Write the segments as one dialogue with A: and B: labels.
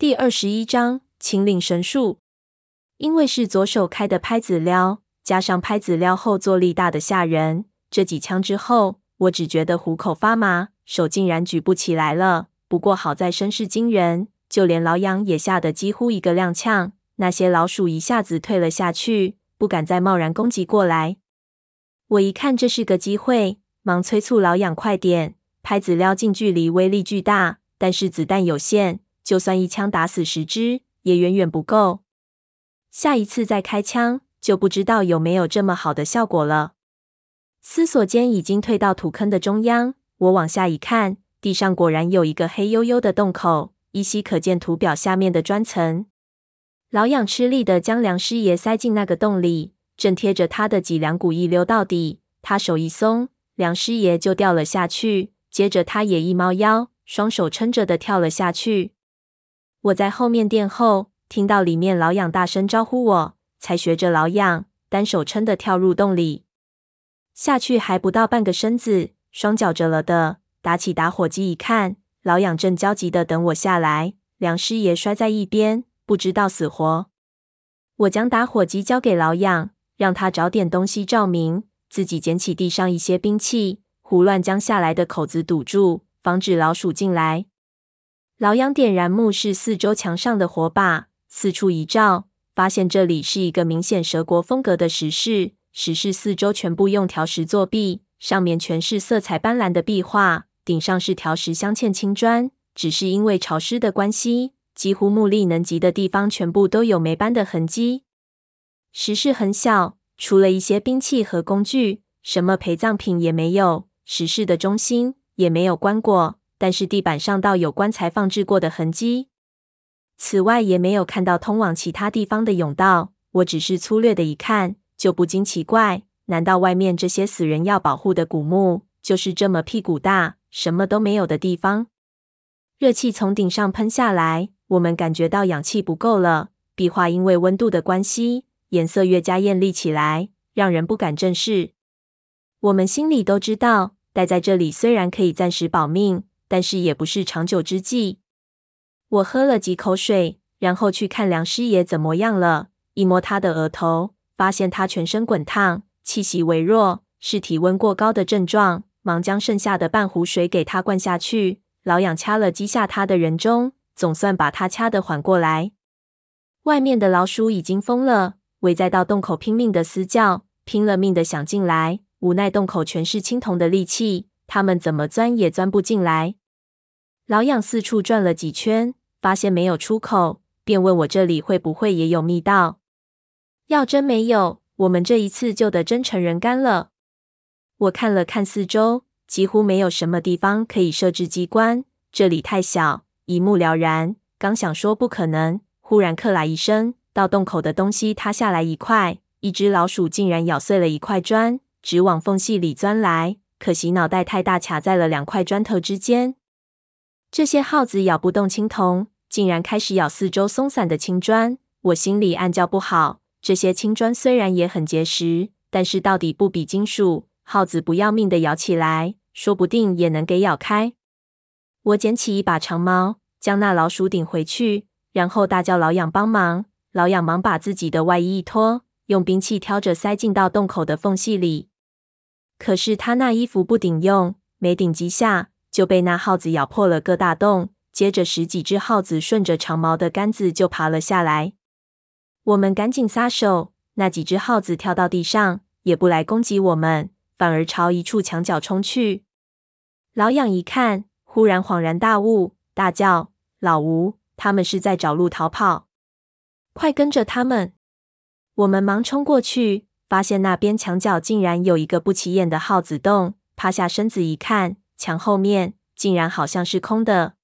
A: 第二十一章秦岭神术。因为是左手开的拍子撩，加上拍子撩后坐力大的吓人，这几枪之后，我只觉得虎口发麻，手竟然举不起来了。不过好在声势惊人，就连老痒也吓得几乎一个踉跄。那些老鼠一下子退了下去，不敢再贸然攻击过来。我一看这是个机会，忙催促老痒快点。拍子撩近距离威力巨大，但是子弹有限。就算一枪打死十只，也远远不够。下一次再开枪，就不知道有没有这么好的效果了。思索间，已经退到土坑的中央。我往下一看，地上果然有一个黑黝黝的洞口，依稀可见土表下面的砖层。老痒吃力的将梁师爷塞进那个洞里，正贴着他的脊梁骨一溜到底。他手一松，梁师爷就掉了下去。接着，他也一猫腰，双手撑着的跳了下去。我在后面殿后，听到里面老痒大声招呼我，才学着老痒，单手撑的跳入洞里。下去还不到半个身子，双脚着了的，打起打火机一看，老痒正焦急的等我下来。梁师爷摔在一边，不知道死活。我将打火机交给老痒，让他找点东西照明，自己捡起地上一些兵器，胡乱将下来的口子堵住，防止老鼠进来。老杨点燃目视四周墙上的火把，四处一照，发现这里是一个明显蛇国风格的石室。石室四周全部用条石作壁，上面全是色彩斑斓的壁画，顶上是条石镶嵌青砖。只是因为潮湿的关系，几乎目力能及的地方全部都有霉斑的痕迹。石室很小，除了一些兵器和工具，什么陪葬品也没有。石室的中心也没有棺椁。但是地板上倒有棺材放置过的痕迹，此外也没有看到通往其他地方的甬道。我只是粗略的一看，就不禁奇怪：难道外面这些死人要保护的古墓，就是这么屁股大，什么都没有的地方？热气从顶上喷下来，我们感觉到氧气不够了。壁画因为温度的关系，颜色越加艳丽起来，让人不敢正视。我们心里都知道，待在这里虽然可以暂时保命。但是也不是长久之计。我喝了几口水，然后去看梁师爷怎么样了。一摸他的额头，发现他全身滚烫，气息微弱，是体温过高的症状。忙将剩下的半壶水给他灌下去。老痒掐了击下他的人中，总算把他掐得缓过来。外面的老鼠已经疯了，围在到洞口拼命的嘶叫，拼了命的想进来。无奈洞口全是青铜的利器，他们怎么钻也钻不进来。老痒四处转了几圈，发现没有出口，便问我这里会不会也有密道？要真没有，我们这一次就得真成人干了。我看了看四周，几乎没有什么地方可以设置机关，这里太小，一目了然。刚想说不可能，忽然克啦一声，到洞口的东西塌下来一块，一只老鼠竟然咬碎了一块砖，直往缝隙里钻来。可惜脑袋太大，卡在了两块砖头之间。这些耗子咬不动青铜，竟然开始咬四周松散的青砖。我心里暗叫不好。这些青砖虽然也很结实，但是到底不比金属。耗子不要命的咬起来，说不定也能给咬开。我捡起一把长矛，将那老鼠顶回去，然后大叫老痒帮忙。老痒忙把自己的外衣一脱，用兵器挑着塞进到洞口的缝隙里。可是他那衣服不顶用，没顶几下。就被那耗子咬破了个大洞，接着十几只耗子顺着长毛的杆子就爬了下来。我们赶紧撒手，那几只耗子跳到地上，也不来攻击我们，反而朝一处墙角冲去。老痒一看，忽然恍然大悟，大叫：“老吴，他们是在找路逃跑，快跟着他们！”我们忙冲过去，发现那边墙角竟然有一个不起眼的耗子洞，趴下身子一看。墙后面竟然好像是空的，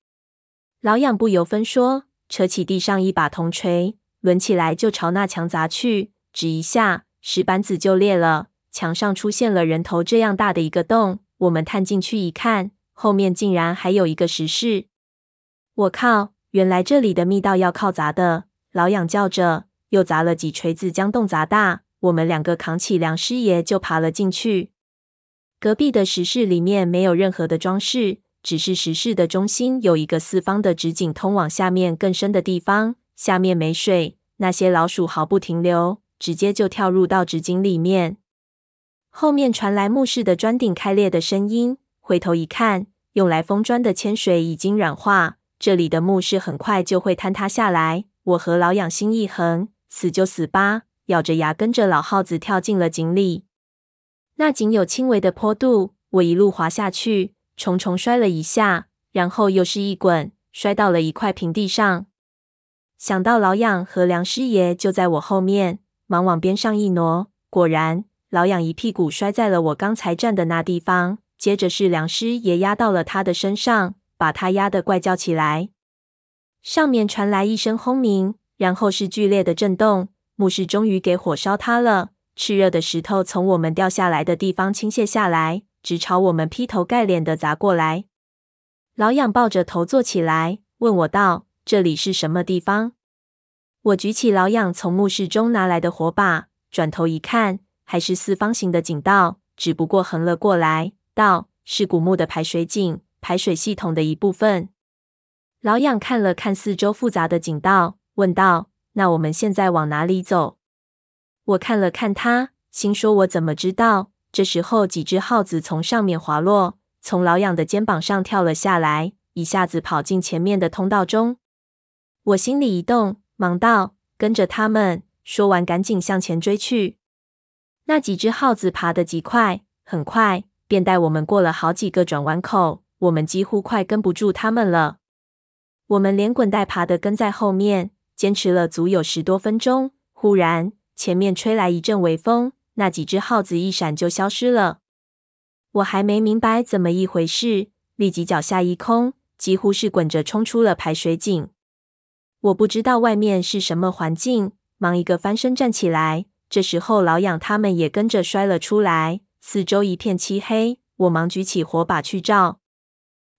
A: 老痒不由分说，扯起地上一把铜锤，抡起来就朝那墙砸去。只一下，石板子就裂了，墙上出现了人头这样大的一个洞。我们探进去一看，后面竟然还有一个石室。我靠！原来这里的密道要靠砸的。老痒叫着，又砸了几锤子，将洞砸大。我们两个扛起梁师爷就爬了进去。隔壁的石室里面没有任何的装饰，只是石室的中心有一个四方的直井通往下面更深的地方，下面没水。那些老鼠毫不停留，直接就跳入到直井里面。后面传来墓室的砖顶开裂的声音，回头一看，用来封砖的铅水已经软化，这里的墓室很快就会坍塌下来。我和老痒心一横，死就死吧，咬着牙跟着老耗子跳进了井里。那井有轻微的坡度，我一路滑下去，重重摔了一下，然后又是一滚，摔到了一块平地上。想到老痒和梁师爷就在我后面，忙往边上一挪，果然，老痒一屁股摔在了我刚才站的那地方，接着是梁师爷压到了他的身上，把他压得怪叫起来。上面传来一声轰鸣，然后是剧烈的震动，墓室终于给火烧塌了，炽热的石头从我们掉下来的地方倾泻下来，直朝我们劈头盖脸的砸过来。老痒抱着头坐起来，问我道。这里是什么地方？我举起老痒从墓室中拿来的火把，转头一看，还是四方形的井道，只不过横了过来。道是古墓的排水井，排水系统的一部分。老痒看了看四周复杂的井道，问道：“那我们现在往哪里走？”我看了看他，心说：“我怎么知道？”这时候，几只耗子从上面滑落，从老痒的肩膀上跳了下来，一下子跑进前面的通道中。我心里一动，忙道：“跟着他们。”说完，赶紧向前追去。那几只耗子爬得极快，很快便带我们过了好几个转弯口，我们几乎快跟不住他们了。我们连滚带爬的跟在后面，坚持了足有十多分钟。忽然，前面吹来一阵微风，那几只耗子一闪就消失了。我还没明白怎么一回事，立即脚下一空，几乎是滚着冲出了排水井。我不知道外面是什么环境，忙一个翻身站起来。这时候老痒他们也跟着摔了出来，四周一片漆黑。我忙举起火把去照，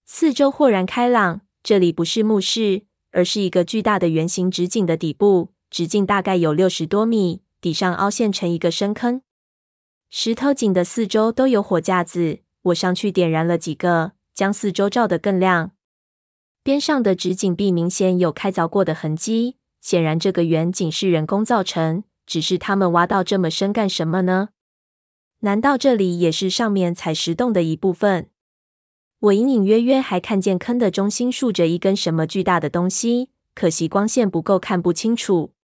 A: 四周豁然开朗。这里不是墓室，而是一个巨大的圆形直井的底部，直径大概有六十多米，底上凹陷成一个深坑。石头井的四周都有火架子，我上去点燃了几个，将四周照得更亮。边上的直井壁明显有开凿过的痕迹，显然这个圆井是人工造成。只是他们挖到这么深干什么呢？难道这里也是上面采石洞的一部分？我隐隐约约还看见坑的中心竖着一根什么巨大的东西，可惜光线不够，看不清楚。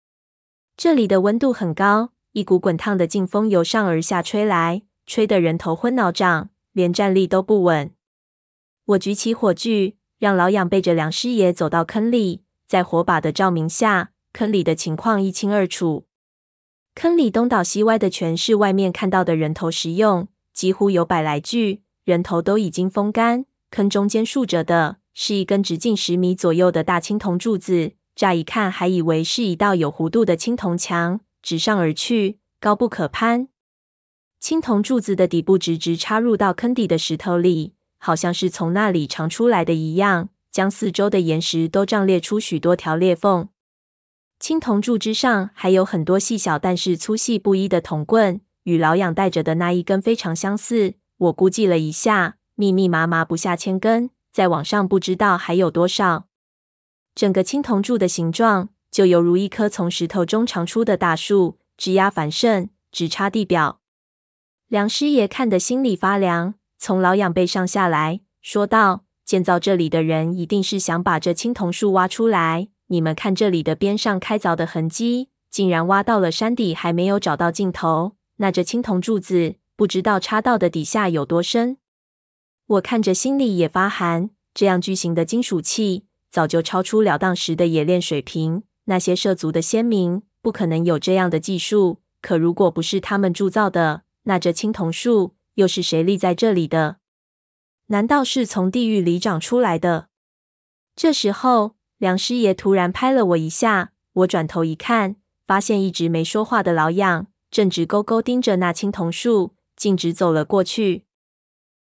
A: 这里的温度很高，一股滚烫的劲风由上而下吹来，吹得人头昏脑胀，连站立都不稳。我举起火炬。让老痒背着梁师爷走到坑里，在火把的照明下，坑里的情况一清二楚。坑里东倒西歪的，全是外面看到的人头食用，几乎有百来具，人头都已经风干。坑中间竖着的是一根直径十米左右的大青铜柱子，乍一看还以为是一道有弧度的青铜墙，直上而去，高不可攀。青铜柱子的底部直直插入到坑底的石头里。好像是从那里长出来的一样，将四周的岩石都胀裂出许多条裂缝。青铜柱之上还有很多细小但是粗细不一的铜棍，与老痒带着的那一根非常相似。我估计了一下，密密麻麻不下千根，再往上不知道还有多少。整个青铜柱的形状就犹如一棵从石头中长出的大树，枝桠繁盛，直插地表。梁师爷看得心里发凉。从老痒背上下来，说道：“建造这里的人一定是想把这青铜树挖出来。你们看这里的边上开凿的痕迹，竟然挖到了山底，还没有找到尽头。那这青铜柱子，不知道插到的底下有多深。”我看着心里也发寒。这样巨型的金属器，早就超出了当时的冶炼水平。那些涉足的先民，不可能有这样的技术。可如果不是他们铸造的，那这青铜树……又是谁立在这里的？难道是从地狱里长出来的？这时候，梁师爷突然拍了我一下，我转头一看，发现一直没说话的老痒正直勾勾盯着那青铜树，径直走了过去。